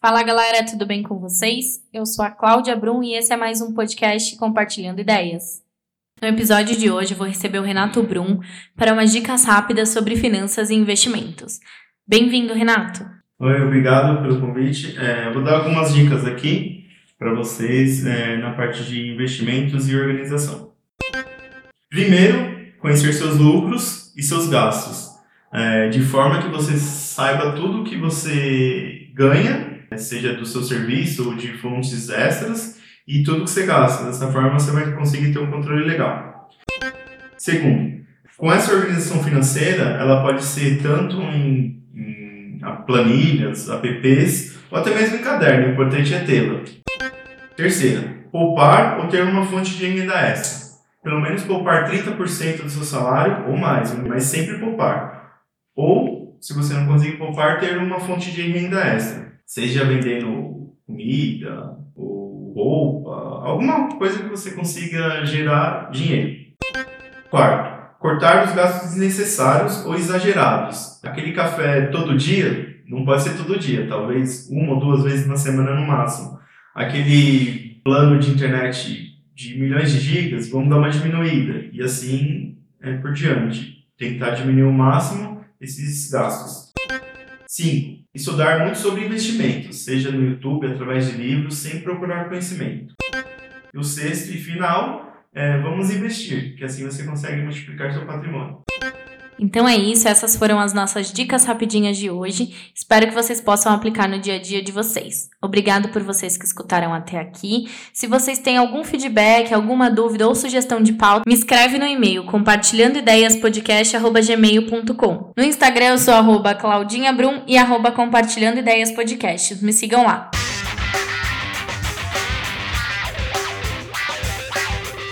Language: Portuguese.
Fala galera, tudo bem com vocês? Eu sou a Cláudia Brum e esse é mais um podcast Compartilhando Ideias. No episódio de hoje vou receber o Renato Brum para umas dicas rápidas sobre finanças e investimentos. Bem-vindo, Renato! Oi, obrigado pelo convite. É, vou dar algumas dicas aqui para vocês é, na parte de investimentos e organização. Primeiro, conhecer seus lucros e seus gastos, é, de forma que você saiba tudo que você ganha seja do seu serviço ou de fontes extras, e tudo que você gasta. Dessa forma, você vai conseguir ter um controle legal. Segundo, com essa organização financeira, ela pode ser tanto em, em planilhas, apps, ou até mesmo em caderno, o importante é tê-la. Terceira, poupar ou ter uma fonte de renda extra. Pelo menos poupar 30% do seu salário ou mais, mas sempre poupar. Ou, se você não conseguir poupar, ter uma fonte de renda extra seja vendendo comida ou roupa, alguma coisa que você consiga gerar dinheiro. Quarto, cortar os gastos desnecessários ou exagerados. Aquele café todo dia, não pode ser todo dia, talvez uma ou duas vezes na semana no máximo. Aquele plano de internet de milhões de gigas, vamos dar uma diminuída. E assim é por diante. Tentar diminuir o máximo esses gastos. 5 estudar muito sobre investimentos, seja no YouTube, através de livros, sem procurar conhecimento. E o sexto e final, é, vamos investir, que assim você consegue multiplicar seu patrimônio. Então é isso, essas foram as nossas dicas rapidinhas de hoje. Espero que vocês possam aplicar no dia a dia de vocês. Obrigado por vocês que escutaram até aqui. Se vocês têm algum feedback, alguma dúvida ou sugestão de pauta, me escreve no e-mail compartilhandoideiaspodcast@gmail.com. No Instagram eu sou arroba Claudinha Brum e arroba compartilhando ideias podcast. Me sigam lá.